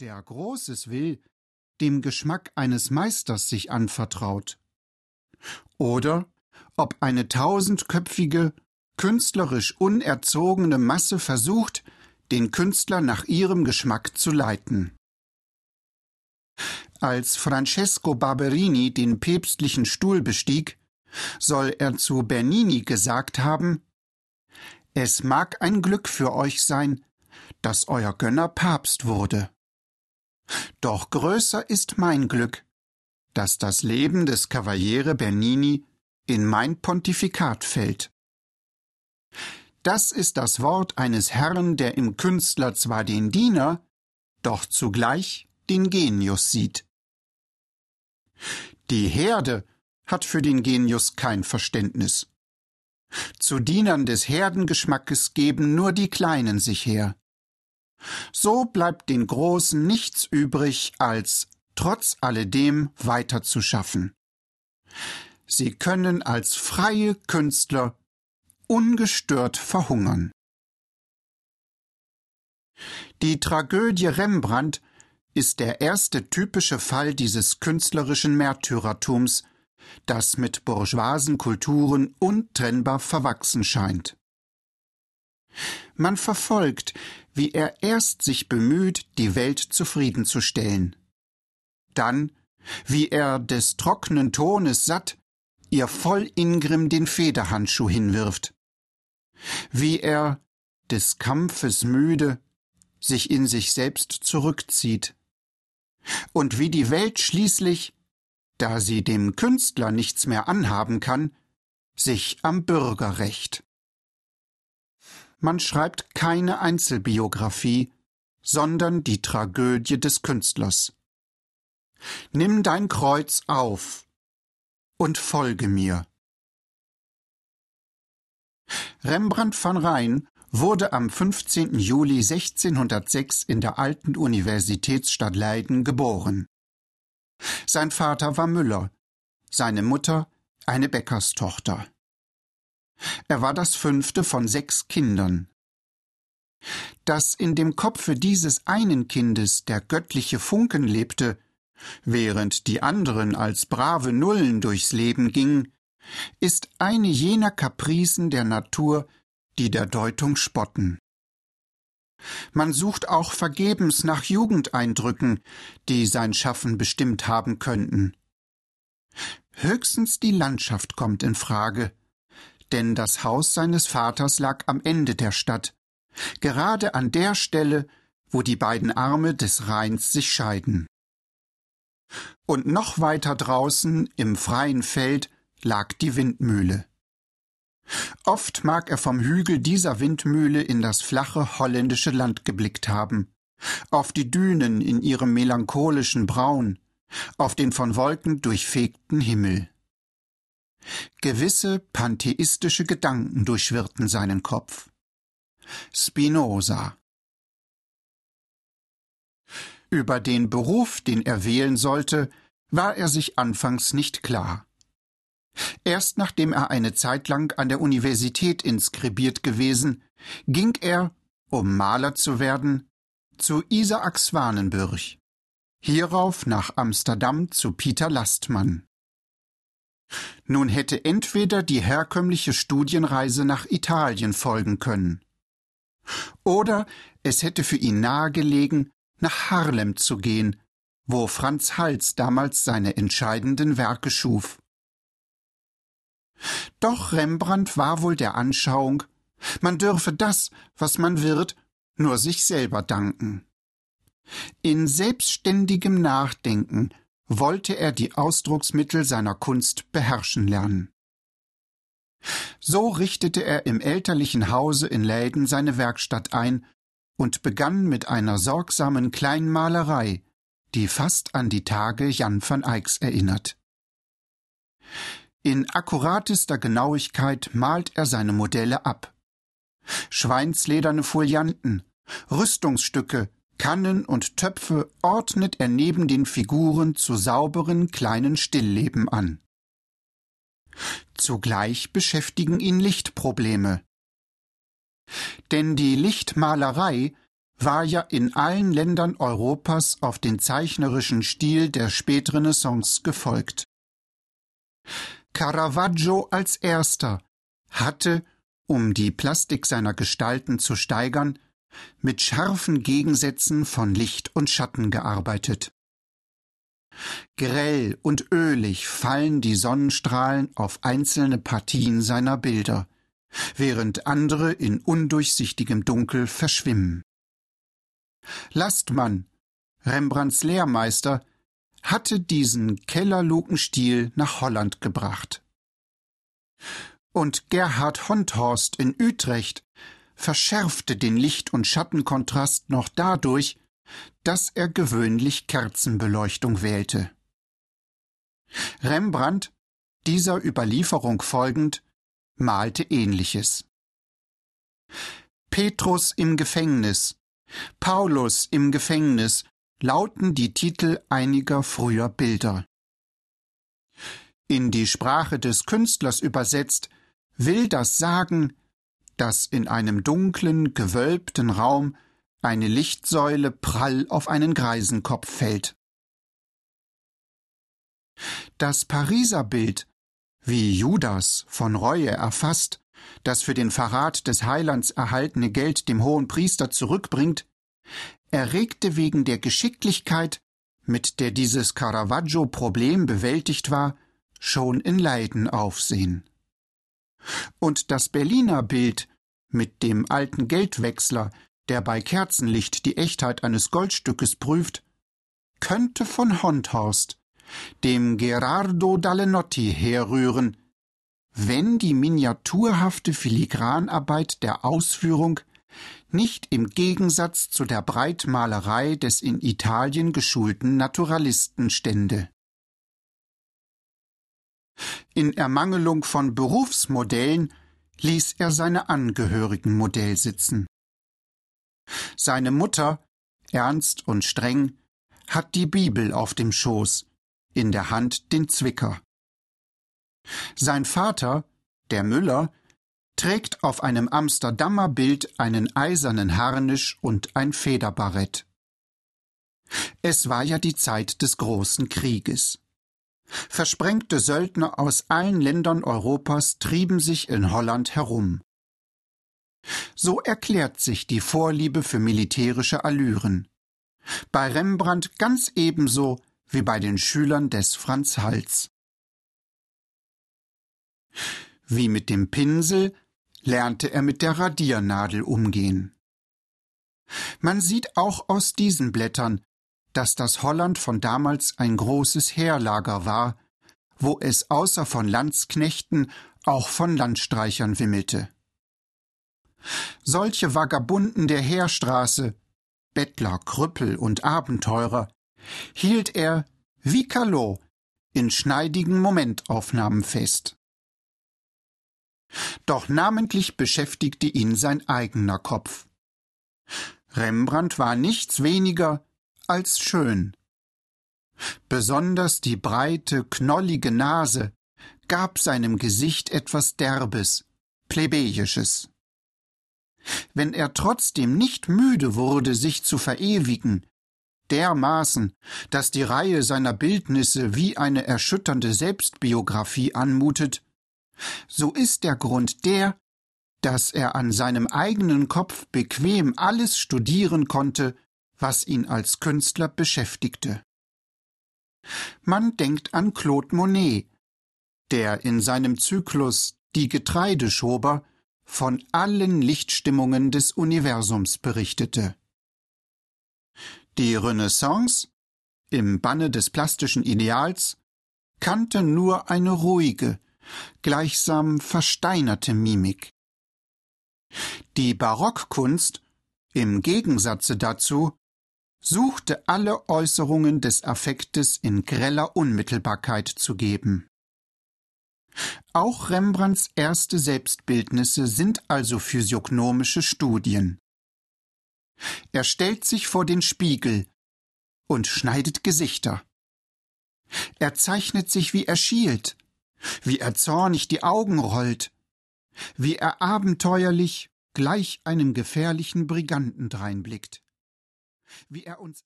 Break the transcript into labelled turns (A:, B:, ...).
A: der Großes will, dem Geschmack eines Meisters sich anvertraut. Oder ob eine tausendköpfige, künstlerisch unerzogene Masse versucht, den Künstler nach ihrem Geschmack zu leiten. Als Francesco Barberini den päpstlichen Stuhl bestieg, soll er zu Bernini gesagt haben Es mag ein Glück für euch sein, dass euer Gönner Papst wurde. Doch größer ist mein Glück, dass das Leben des Kavaliere Bernini in mein Pontifikat fällt. Das ist das Wort eines Herrn, der im Künstler zwar den Diener, doch zugleich den Genius sieht. Die Herde hat für den Genius kein Verständnis. Zu Dienern des Herdengeschmackes geben nur die Kleinen sich her. So bleibt den Großen nichts übrig, als trotz alledem weiterzuschaffen. Sie können als freie Künstler ungestört verhungern. Die Tragödie Rembrandt ist der erste typische Fall dieses künstlerischen Märtyrertums, das mit bourgeoisen Kulturen untrennbar verwachsen scheint. Man verfolgt, wie er erst sich bemüht, die Welt zufriedenzustellen, dann, wie er des trockenen Tones satt, ihr voll Ingrimm den Federhandschuh hinwirft, wie er, des Kampfes müde, sich in sich selbst zurückzieht, und wie die Welt schließlich, da sie dem Künstler nichts mehr anhaben kann, sich am Bürger rächt. Man schreibt keine Einzelbiographie, sondern die Tragödie des Künstlers. Nimm dein Kreuz auf und folge mir. Rembrandt van Rijn wurde am 15. Juli 1606 in der alten Universitätsstadt Leiden geboren. Sein Vater war Müller, seine Mutter eine Bäckerstochter. Er war das fünfte von sechs Kindern. Dass in dem Kopfe dieses einen Kindes der göttliche Funken lebte, während die anderen als brave Nullen durchs Leben gingen, ist eine jener Kapricen der Natur, die der Deutung spotten. Man sucht auch vergebens nach Jugendeindrücken, die sein Schaffen bestimmt haben könnten. Höchstens die Landschaft kommt in Frage, denn das Haus seines Vaters lag am Ende der Stadt, gerade an der Stelle, wo die beiden Arme des Rheins sich scheiden. Und noch weiter draußen im freien Feld lag die Windmühle. Oft mag er vom Hügel dieser Windmühle in das flache holländische Land geblickt haben, auf die Dünen in ihrem melancholischen Braun, auf den von Wolken durchfegten Himmel. Gewisse pantheistische Gedanken durchschwirrten seinen Kopf. Spinoza. Über den Beruf, den er wählen sollte, war er sich anfangs nicht klar. Erst nachdem er eine Zeit lang an der Universität inskribiert gewesen, ging er, um Maler zu werden, zu Isaac Swanenburg, hierauf nach Amsterdam zu Peter Lastmann. Nun hätte entweder die herkömmliche Studienreise nach Italien folgen können, oder es hätte für ihn nahegelegen, nach Harlem zu gehen, wo Franz Hals damals seine entscheidenden Werke schuf. Doch Rembrandt war wohl der Anschauung, man dürfe das, was man wird, nur sich selber danken. In selbstständigem Nachdenken wollte er die Ausdrucksmittel seiner Kunst beherrschen lernen. So richtete er im elterlichen Hause in Läden seine Werkstatt ein und begann mit einer sorgsamen Kleinmalerei, die fast an die Tage Jan van Eycks erinnert. In akkuratester Genauigkeit malt er seine Modelle ab. Schweinslederne Folianten, Rüstungsstücke, Kannen und Töpfe ordnet er neben den Figuren zu sauberen kleinen Stillleben an. Zugleich beschäftigen ihn Lichtprobleme. Denn die Lichtmalerei war ja in allen Ländern Europas auf den zeichnerischen Stil der Spätrenaissance gefolgt. Caravaggio als erster hatte, um die Plastik seiner Gestalten zu steigern, mit scharfen Gegensätzen von Licht und Schatten gearbeitet. Grell und ölig fallen die Sonnenstrahlen auf einzelne Partien seiner Bilder, während andere in undurchsichtigem Dunkel verschwimmen. Lastmann, Rembrandts Lehrmeister, hatte diesen Kellerlukenstil nach Holland gebracht. Und Gerhard Honthorst in Utrecht verschärfte den Licht- und Schattenkontrast noch dadurch, dass er gewöhnlich Kerzenbeleuchtung wählte. Rembrandt, dieser Überlieferung folgend, malte ähnliches. Petrus im Gefängnis, Paulus im Gefängnis lauten die Titel einiger früher Bilder. In die Sprache des Künstlers übersetzt will das sagen, dass in einem dunklen, gewölbten Raum eine Lichtsäule prall auf einen Greisenkopf fällt. Das Pariser Bild, wie Judas von Reue erfasst, das für den Verrat des Heilands erhaltene Geld dem hohen Priester zurückbringt, erregte wegen der Geschicklichkeit, mit der dieses Caravaggio-Problem bewältigt war, schon in Leiden Aufsehen. Und das Berliner Bild mit dem alten Geldwechsler, der bei Kerzenlicht die Echtheit eines Goldstückes prüft, könnte von Honthorst, dem Gerardo Dalenotti herrühren, wenn die miniaturhafte Filigranarbeit der Ausführung nicht im Gegensatz zu der Breitmalerei des in Italien geschulten Naturalisten stände. In Ermangelung von Berufsmodellen ließ er seine Angehörigen Modell sitzen. Seine Mutter, ernst und streng, hat die Bibel auf dem Schoß, in der Hand den Zwicker. Sein Vater, der Müller, trägt auf einem Amsterdamer Bild einen eisernen Harnisch und ein Federbarett. Es war ja die Zeit des großen Krieges. Versprengte Söldner aus allen Ländern Europas trieben sich in Holland herum. So erklärt sich die Vorliebe für militärische Allüren. Bei Rembrandt ganz ebenso wie bei den Schülern des Franz Hals. Wie mit dem Pinsel lernte er mit der Radiernadel umgehen. Man sieht auch aus diesen Blättern, dass das Holland von damals ein großes Heerlager war, wo es außer von Landsknechten auch von Landstreichern wimmelte. Solche Vagabunden der Heerstraße, Bettler, Krüppel und Abenteurer, hielt er, wie Callot, in schneidigen Momentaufnahmen fest. Doch namentlich beschäftigte ihn sein eigener Kopf. Rembrandt war nichts weniger als schön. Besonders die breite, knollige Nase gab seinem Gesicht etwas Derbes, Plebejisches. Wenn er trotzdem nicht müde wurde, sich zu verewigen, dermaßen, dass die Reihe seiner Bildnisse wie eine erschütternde Selbstbiographie anmutet, so ist der Grund der, dass er an seinem eigenen Kopf bequem alles studieren konnte, was ihn als Künstler beschäftigte. Man denkt an Claude Monet, der in seinem Zyklus Die Getreideschober von allen Lichtstimmungen des Universums berichtete. Die Renaissance, im Banne des plastischen Ideals, kannte nur eine ruhige, gleichsam versteinerte Mimik. Die Barockkunst, im Gegensatze dazu, suchte alle Äußerungen des Affektes in greller Unmittelbarkeit zu geben. Auch Rembrandts erste Selbstbildnisse sind also physiognomische Studien. Er stellt sich vor den Spiegel und schneidet Gesichter. Er zeichnet sich, wie er schielt, wie er zornig die Augen rollt, wie er abenteuerlich gleich einem gefährlichen Briganten dreinblickt. Wie er uns